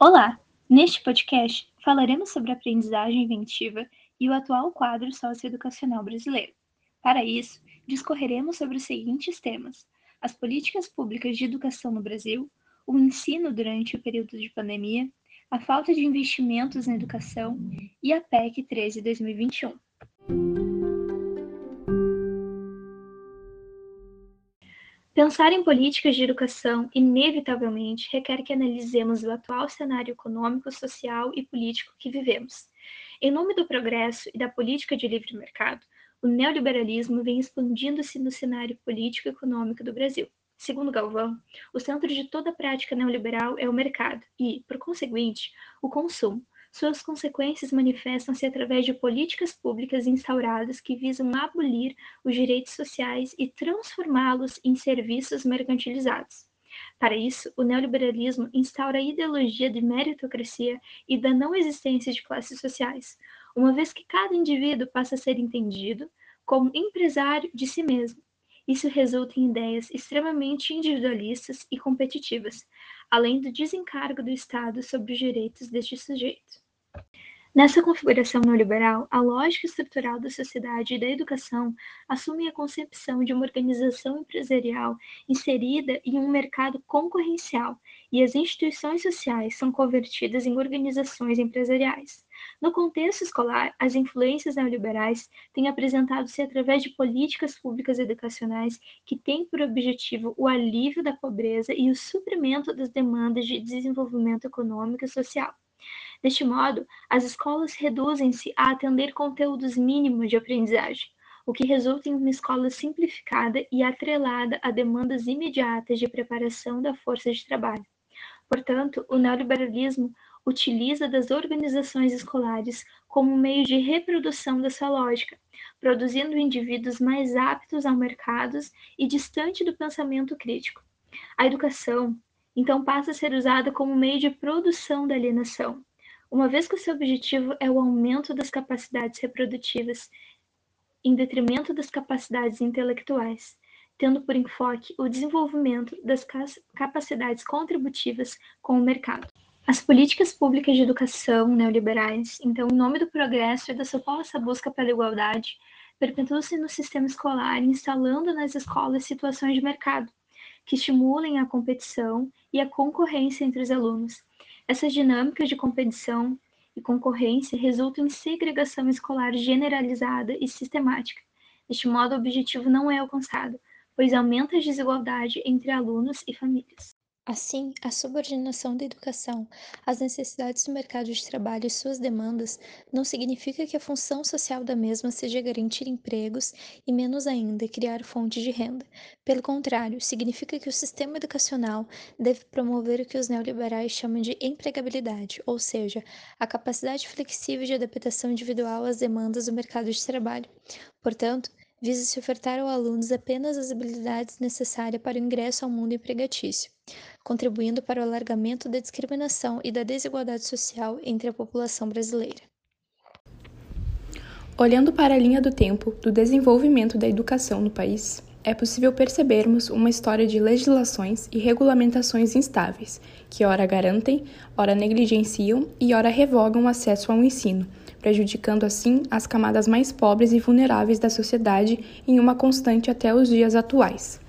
Olá! Neste podcast falaremos sobre a aprendizagem inventiva e o atual quadro socioeducacional brasileiro. Para isso, discorreremos sobre os seguintes temas: as políticas públicas de educação no Brasil, o ensino durante o período de pandemia, a falta de investimentos na educação e a PEC 13 Pensar em políticas de educação, inevitavelmente, requer que analisemos o atual cenário econômico, social e político que vivemos. Em nome do progresso e da política de livre mercado, o neoliberalismo vem expandindo-se no cenário político e econômico do Brasil. Segundo Galvão, o centro de toda prática neoliberal é o mercado e, por conseguinte, o consumo, suas consequências manifestam-se através de políticas públicas instauradas que visam abolir os direitos sociais e transformá-los em serviços mercantilizados. Para isso, o neoliberalismo instaura a ideologia de meritocracia e da não existência de classes sociais, uma vez que cada indivíduo passa a ser entendido como empresário de si mesmo. Isso resulta em ideias extremamente individualistas e competitivas, além do desencargo do Estado sobre os direitos deste sujeito. Nessa configuração neoliberal, a lógica estrutural da sociedade e da educação assume a concepção de uma organização empresarial inserida em um mercado concorrencial e as instituições sociais são convertidas em organizações empresariais. No contexto escolar, as influências neoliberais têm apresentado-se através de políticas públicas educacionais que têm por objetivo o alívio da pobreza e o suprimento das demandas de desenvolvimento econômico e social. Deste modo, as escolas reduzem-se a atender conteúdos mínimos de aprendizagem, o que resulta em uma escola simplificada e atrelada a demandas imediatas de preparação da força de trabalho. Portanto, o neoliberalismo utiliza das organizações escolares como meio de reprodução dessa lógica, produzindo indivíduos mais aptos ao mercado e distante do pensamento crítico. A educação, então, passa a ser usada como meio de produção da alienação, uma vez que o seu objetivo é o aumento das capacidades reprodutivas em detrimento das capacidades intelectuais, tendo por enfoque o desenvolvimento das capacidades contributivas com o mercado. As políticas públicas de educação neoliberais, então, em nome do progresso e da suposta busca pela igualdade, perpetuam-se no sistema escolar, instalando nas escolas situações de mercado que estimulem a competição e a concorrência entre os alunos, essas dinâmicas de competição e concorrência resultam em segregação escolar generalizada e sistemática. Deste modo, o objetivo não é alcançado, pois aumenta a desigualdade entre alunos e famílias. Assim, a subordinação da educação às necessidades do mercado de trabalho e suas demandas não significa que a função social da mesma seja garantir empregos e, menos ainda, criar fontes de renda. Pelo contrário, significa que o sistema educacional deve promover o que os neoliberais chamam de empregabilidade, ou seja, a capacidade flexível de adaptação individual às demandas do mercado de trabalho. Portanto, visa-se ofertar aos alunos apenas as habilidades necessárias para o ingresso ao mundo empregatício, contribuindo para o alargamento da discriminação e da desigualdade social entre a população brasileira. Olhando para a linha do tempo do desenvolvimento da educação no país, é possível percebermos uma história de legislações e regulamentações instáveis, que ora garantem, ora negligenciam e ora revogam o acesso ao ensino, prejudicando assim as camadas mais pobres e vulneráveis da sociedade em uma constante até os dias atuais.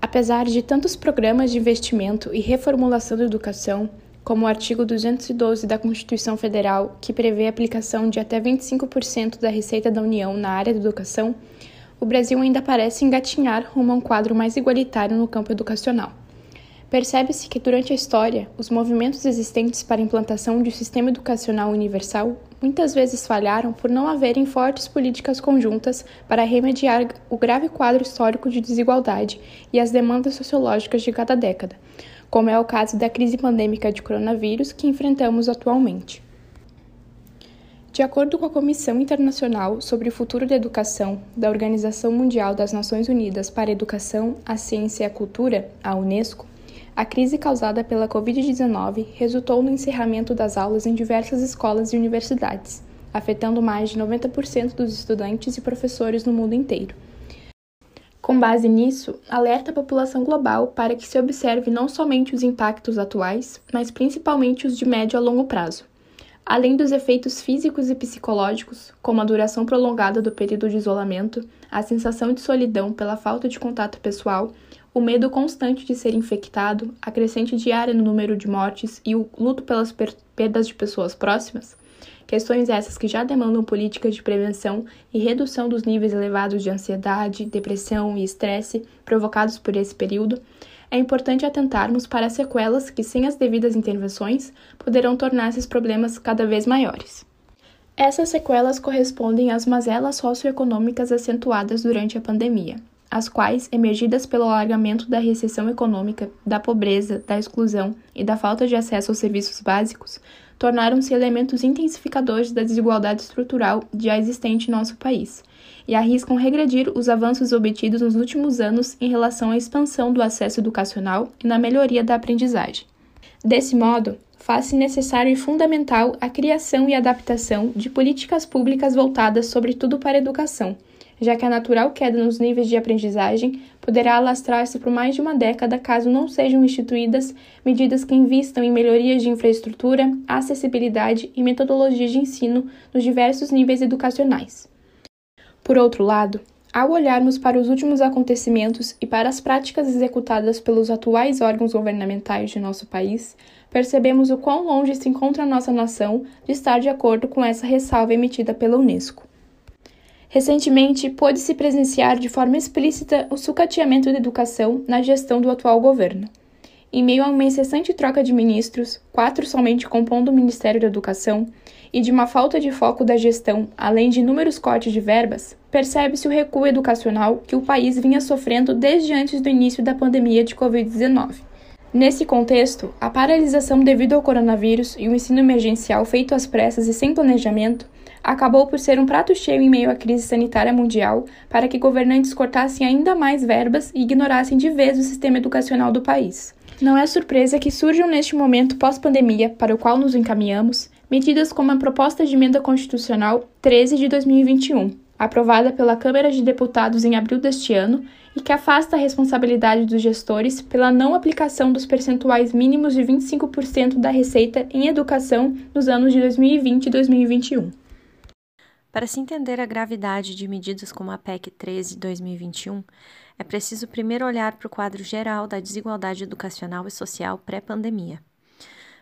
Apesar de tantos programas de investimento e reformulação da educação, como o artigo 212 da Constituição Federal, que prevê a aplicação de até 25% da receita da União na área da educação, o Brasil ainda parece engatinhar rumo a um quadro mais igualitário no campo educacional. Percebe-se que durante a história, os movimentos existentes para a implantação de um sistema educacional universal muitas vezes falharam por não haverem fortes políticas conjuntas para remediar o grave quadro histórico de desigualdade e as demandas sociológicas de cada década, como é o caso da crise pandêmica de coronavírus que enfrentamos atualmente. De acordo com a Comissão Internacional sobre o Futuro da Educação da Organização Mundial das Nações Unidas para a Educação, a Ciência e a Cultura, a Unesco, a crise causada pela Covid-19 resultou no encerramento das aulas em diversas escolas e universidades, afetando mais de 90% dos estudantes e professores no mundo inteiro. Com base nisso, alerta a população global para que se observe não somente os impactos atuais, mas principalmente os de médio a longo prazo. Além dos efeitos físicos e psicológicos, como a duração prolongada do período de isolamento, a sensação de solidão pela falta de contato pessoal, o medo constante de ser infectado, a crescente diária no número de mortes e o luto pelas perdas de pessoas próximas, questões essas que já demandam políticas de prevenção e redução dos níveis elevados de ansiedade, depressão e estresse provocados por esse período, é importante atentarmos para as sequelas que, sem as devidas intervenções, poderão tornar esses problemas cada vez maiores. Essas sequelas correspondem às mazelas socioeconômicas acentuadas durante a pandemia, as quais, emergidas pelo alargamento da recessão econômica, da pobreza, da exclusão e da falta de acesso aos serviços básicos, tornaram-se elementos intensificadores da desigualdade estrutural já existente em nosso país e arriscam regredir os avanços obtidos nos últimos anos em relação à expansão do acesso educacional e na melhoria da aprendizagem. Desse modo, faz-se necessário e fundamental a criação e adaptação de políticas públicas voltadas sobretudo para a educação já que a natural queda nos níveis de aprendizagem poderá alastrar-se por mais de uma década caso não sejam instituídas medidas que invistam em melhorias de infraestrutura, acessibilidade e metodologias de ensino nos diversos níveis educacionais. Por outro lado, ao olharmos para os últimos acontecimentos e para as práticas executadas pelos atuais órgãos governamentais de nosso país, percebemos o quão longe se encontra a nossa nação de estar de acordo com essa ressalva emitida pela Unesco. Recentemente, pôde-se presenciar de forma explícita o sucateamento da educação na gestão do atual governo. Em meio a uma incessante troca de ministros, quatro somente compondo o Ministério da Educação, e de uma falta de foco da gestão, além de inúmeros cortes de verbas, percebe-se o recuo educacional que o país vinha sofrendo desde antes do início da pandemia de Covid-19. Nesse contexto, a paralisação devido ao coronavírus e o ensino emergencial feito às pressas e sem planejamento acabou por ser um prato cheio em meio à crise sanitária mundial para que governantes cortassem ainda mais verbas e ignorassem de vez o sistema educacional do país. Não é surpresa que surjam neste momento pós-pandemia, para o qual nos encaminhamos, medidas como a proposta de emenda constitucional 13 de 2021, aprovada pela Câmara de Deputados em abril deste ano e que afasta a responsabilidade dos gestores pela não aplicação dos percentuais mínimos de 25% da receita em educação nos anos de 2020 e 2021. Para se entender a gravidade de medidas como a PEC 13 de 2021, é preciso primeiro olhar para o quadro geral da desigualdade educacional e social pré-pandemia.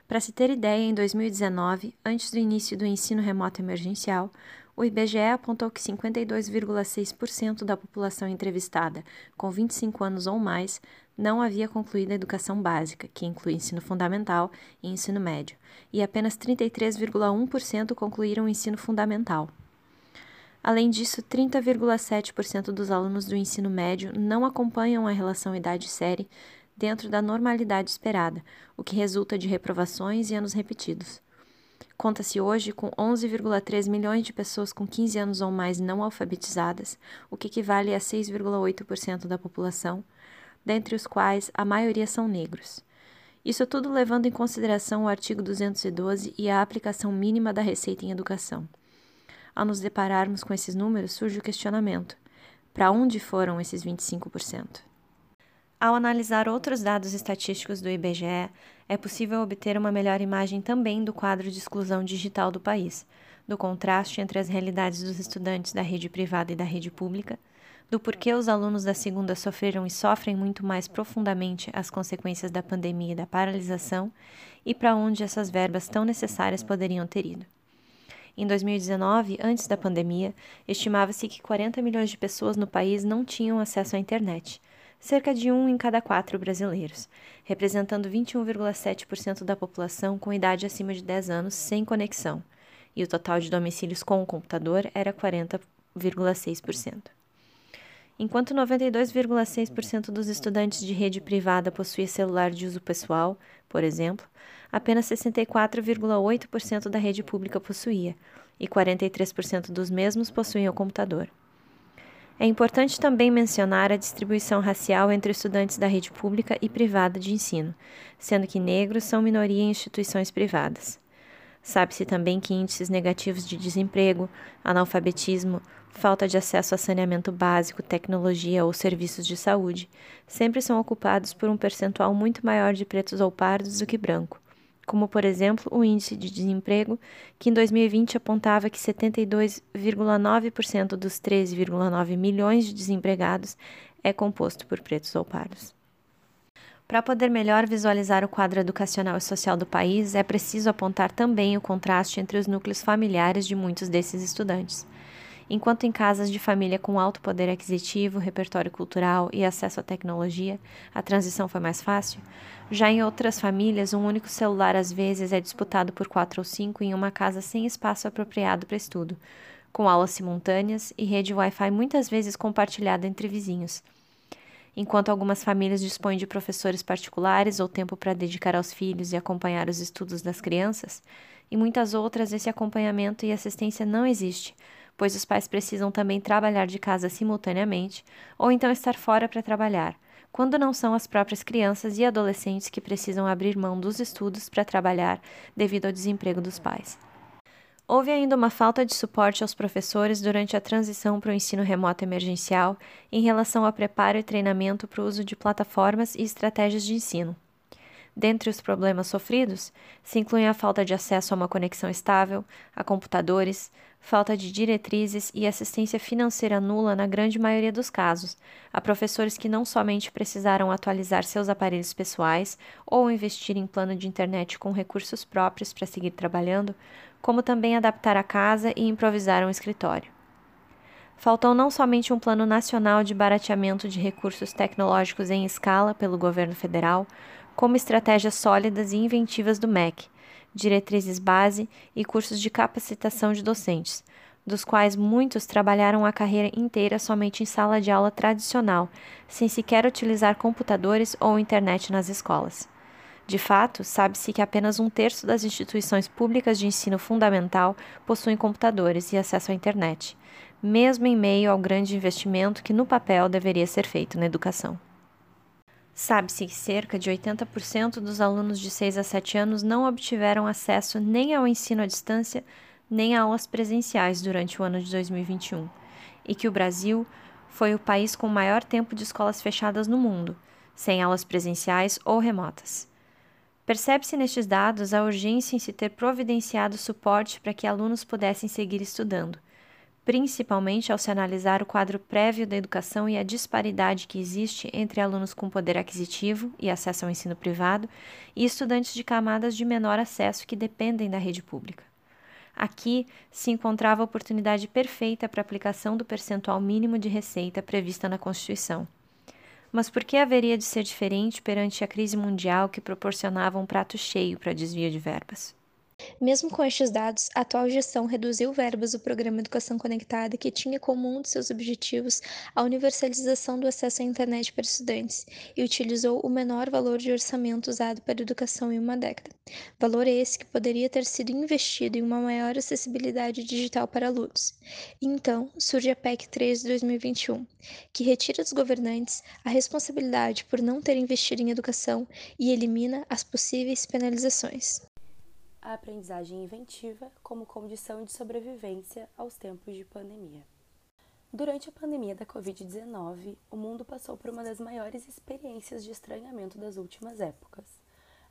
Para se ter ideia, em 2019, antes do início do ensino remoto emergencial, o IBGE apontou que 52,6% da população entrevistada com 25 anos ou mais não havia concluído a educação básica, que inclui ensino fundamental e ensino médio, e apenas 33,1% concluíram o ensino fundamental. Além disso, 30,7% dos alunos do ensino médio não acompanham a relação idade-série dentro da normalidade esperada, o que resulta de reprovações e anos repetidos. Conta-se hoje com 11,3 milhões de pessoas com 15 anos ou mais não alfabetizadas, o que equivale a 6,8% da população, dentre os quais a maioria são negros. Isso tudo levando em consideração o artigo 212 e a aplicação mínima da receita em educação. Ao nos depararmos com esses números, surge o questionamento: para onde foram esses 25%? Ao analisar outros dados estatísticos do IBGE, é possível obter uma melhor imagem também do quadro de exclusão digital do país, do contraste entre as realidades dos estudantes da rede privada e da rede pública, do porquê os alunos da segunda sofreram e sofrem muito mais profundamente as consequências da pandemia e da paralisação e para onde essas verbas tão necessárias poderiam ter ido. Em 2019, antes da pandemia, estimava-se que 40 milhões de pessoas no país não tinham acesso à internet, cerca de um em cada quatro brasileiros, representando 21,7% da população com idade acima de 10 anos sem conexão, e o total de domicílios com o computador era 40,6%. Enquanto 92,6% dos estudantes de rede privada possuía celular de uso pessoal, por exemplo, apenas 64,8% da rede pública possuía, e 43% dos mesmos possuíam computador. É importante também mencionar a distribuição racial entre estudantes da rede pública e privada de ensino, sendo que negros são minoria em instituições privadas. Sabe-se também que índices negativos de desemprego, analfabetismo, falta de acesso a saneamento básico, tecnologia ou serviços de saúde sempre são ocupados por um percentual muito maior de pretos ou pardos do que branco, como, por exemplo, o índice de desemprego, que em 2020 apontava que 72,9% dos 13,9 milhões de desempregados é composto por pretos ou pardos. Para poder melhor visualizar o quadro educacional e social do país, é preciso apontar também o contraste entre os núcleos familiares de muitos desses estudantes. Enquanto em casas de família com alto poder aquisitivo, repertório cultural e acesso à tecnologia, a transição foi mais fácil, já em outras famílias, um único celular às vezes é disputado por quatro ou cinco em uma casa sem espaço apropriado para estudo, com aulas simultâneas e rede Wi-Fi muitas vezes compartilhada entre vizinhos. Enquanto algumas famílias dispõem de professores particulares ou tempo para dedicar aos filhos e acompanhar os estudos das crianças, e muitas outras esse acompanhamento e assistência não existe, pois os pais precisam também trabalhar de casa simultaneamente ou então estar fora para trabalhar, quando não são as próprias crianças e adolescentes que precisam abrir mão dos estudos para trabalhar devido ao desemprego dos pais. Houve ainda uma falta de suporte aos professores durante a transição para o ensino remoto emergencial em relação ao preparo e treinamento para o uso de plataformas e estratégias de ensino. Dentre os problemas sofridos, se incluem a falta de acesso a uma conexão estável, a computadores, falta de diretrizes e assistência financeira nula na grande maioria dos casos, a professores que não somente precisaram atualizar seus aparelhos pessoais ou investir em plano de internet com recursos próprios para seguir trabalhando, como também adaptar a casa e improvisar um escritório. Faltou não somente um plano nacional de barateamento de recursos tecnológicos em escala pelo governo federal, como estratégias sólidas e inventivas do MEC, diretrizes base e cursos de capacitação de docentes, dos quais muitos trabalharam a carreira inteira somente em sala de aula tradicional, sem sequer utilizar computadores ou internet nas escolas. De fato, sabe-se que apenas um terço das instituições públicas de ensino fundamental possuem computadores e acesso à internet, mesmo em meio ao grande investimento que no papel deveria ser feito na educação. Sabe-se que cerca de 80% dos alunos de 6 a 7 anos não obtiveram acesso nem ao ensino à distância, nem a aulas presenciais durante o ano de 2021, e que o Brasil foi o país com maior tempo de escolas fechadas no mundo, sem aulas presenciais ou remotas. Percebe-se nestes dados a urgência em se ter providenciado suporte para que alunos pudessem seguir estudando, principalmente ao se analisar o quadro prévio da educação e a disparidade que existe entre alunos com poder aquisitivo e acesso ao ensino privado e estudantes de camadas de menor acesso que dependem da rede pública. Aqui se encontrava a oportunidade perfeita para a aplicação do percentual mínimo de receita prevista na Constituição. Mas por que haveria de ser diferente perante a crise mundial que proporcionava um prato cheio para desvio de verbas? Mesmo com estes dados, a atual gestão reduziu verbas do programa Educação Conectada, que tinha como um de seus objetivos a universalização do acesso à internet para estudantes, e utilizou o menor valor de orçamento usado para educação em uma década. Valor esse que poderia ter sido investido em uma maior acessibilidade digital para alunos. Então surge a PEC 3 de 2021, que retira dos governantes a responsabilidade por não ter investido em educação e elimina as possíveis penalizações a aprendizagem inventiva como condição de sobrevivência aos tempos de pandemia. Durante a pandemia da Covid-19, o mundo passou por uma das maiores experiências de estranhamento das últimas épocas.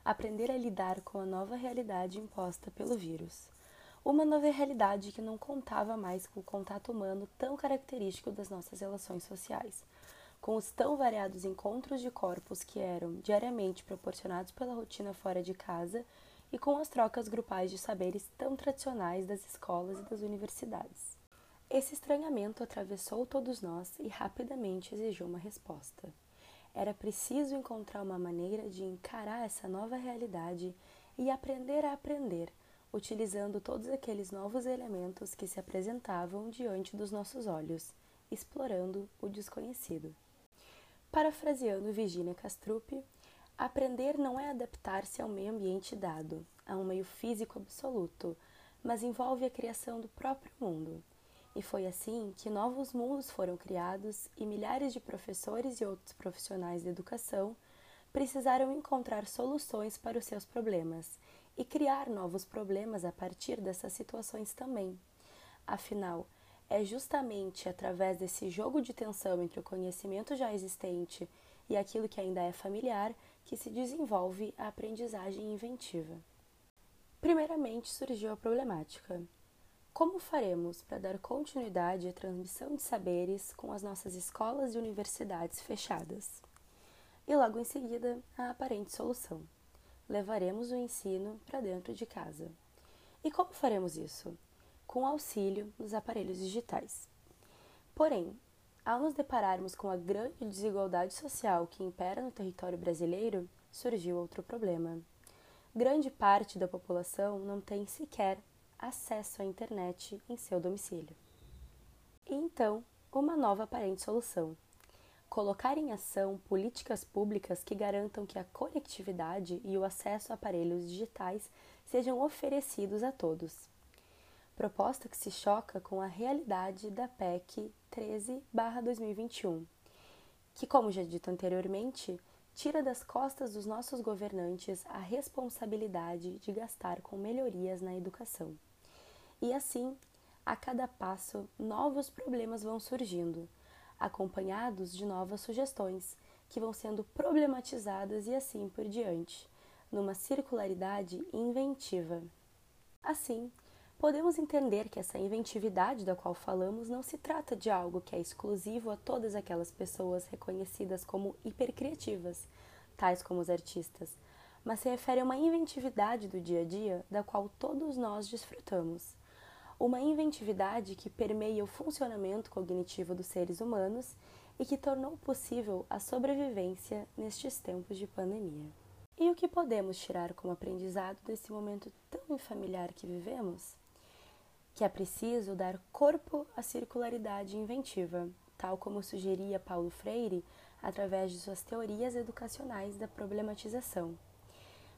Aprender a lidar com a nova realidade imposta pelo vírus. Uma nova realidade que não contava mais com o contato humano tão característico das nossas relações sociais, com os tão variados encontros de corpos que eram diariamente proporcionados pela rotina fora de casa e com as trocas grupais de saberes tão tradicionais das escolas e das universidades. Esse estranhamento atravessou todos nós e rapidamente exigiu uma resposta. Era preciso encontrar uma maneira de encarar essa nova realidade e aprender a aprender, utilizando todos aqueles novos elementos que se apresentavam diante dos nossos olhos, explorando o desconhecido. Parafraseando Virginia Castrup, Aprender não é adaptar-se ao meio ambiente dado, a um meio físico absoluto, mas envolve a criação do próprio mundo. E foi assim que novos mundos foram criados e milhares de professores e outros profissionais da educação precisaram encontrar soluções para os seus problemas, e criar novos problemas a partir dessas situações também. Afinal, é justamente através desse jogo de tensão entre o conhecimento já existente e aquilo que ainda é familiar que se desenvolve a aprendizagem inventiva. Primeiramente surgiu a problemática. Como faremos para dar continuidade à transmissão de saberes com as nossas escolas e universidades fechadas? E logo em seguida, a aparente solução: levaremos o ensino para dentro de casa. E como faremos isso? Com auxílio dos aparelhos digitais. Porém, ao nos depararmos com a grande desigualdade social que impera no território brasileiro, surgiu outro problema. Grande parte da população não tem sequer acesso à internet em seu domicílio. E então, uma nova aparente solução: colocar em ação políticas públicas que garantam que a conectividade e o acesso a aparelhos digitais sejam oferecidos a todos. Proposta que se choca com a realidade da PEC 13/2021, que, como já dito anteriormente, tira das costas dos nossos governantes a responsabilidade de gastar com melhorias na educação. E assim, a cada passo, novos problemas vão surgindo, acompanhados de novas sugestões, que vão sendo problematizadas e assim por diante, numa circularidade inventiva. Assim, podemos entender que essa inventividade da qual falamos não se trata de algo que é exclusivo a todas aquelas pessoas reconhecidas como hipercriativas, tais como os artistas, mas se refere a uma inventividade do dia a dia da qual todos nós desfrutamos. Uma inventividade que permeia o funcionamento cognitivo dos seres humanos e que tornou possível a sobrevivência nestes tempos de pandemia. E o que podemos tirar como aprendizado desse momento tão infamiliar que vivemos? Que é preciso dar corpo à circularidade inventiva, tal como sugeria Paulo Freire através de suas teorias educacionais da problematização,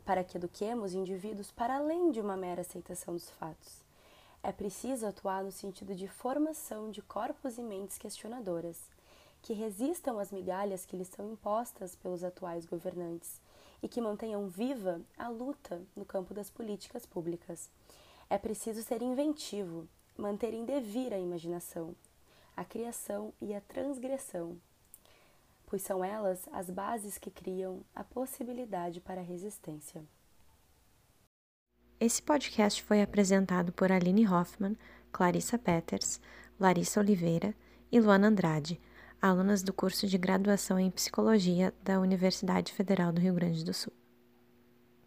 para que eduquemos indivíduos para além de uma mera aceitação dos fatos. É preciso atuar no sentido de formação de corpos e mentes questionadoras, que resistam às migalhas que lhes são impostas pelos atuais governantes e que mantenham viva a luta no campo das políticas públicas é preciso ser inventivo, manter em devir a imaginação, a criação e a transgressão, pois são elas as bases que criam a possibilidade para a resistência. Esse podcast foi apresentado por Aline Hoffman, Clarissa Peters, Larissa Oliveira e Luana Andrade, alunas do curso de graduação em Psicologia da Universidade Federal do Rio Grande do Sul.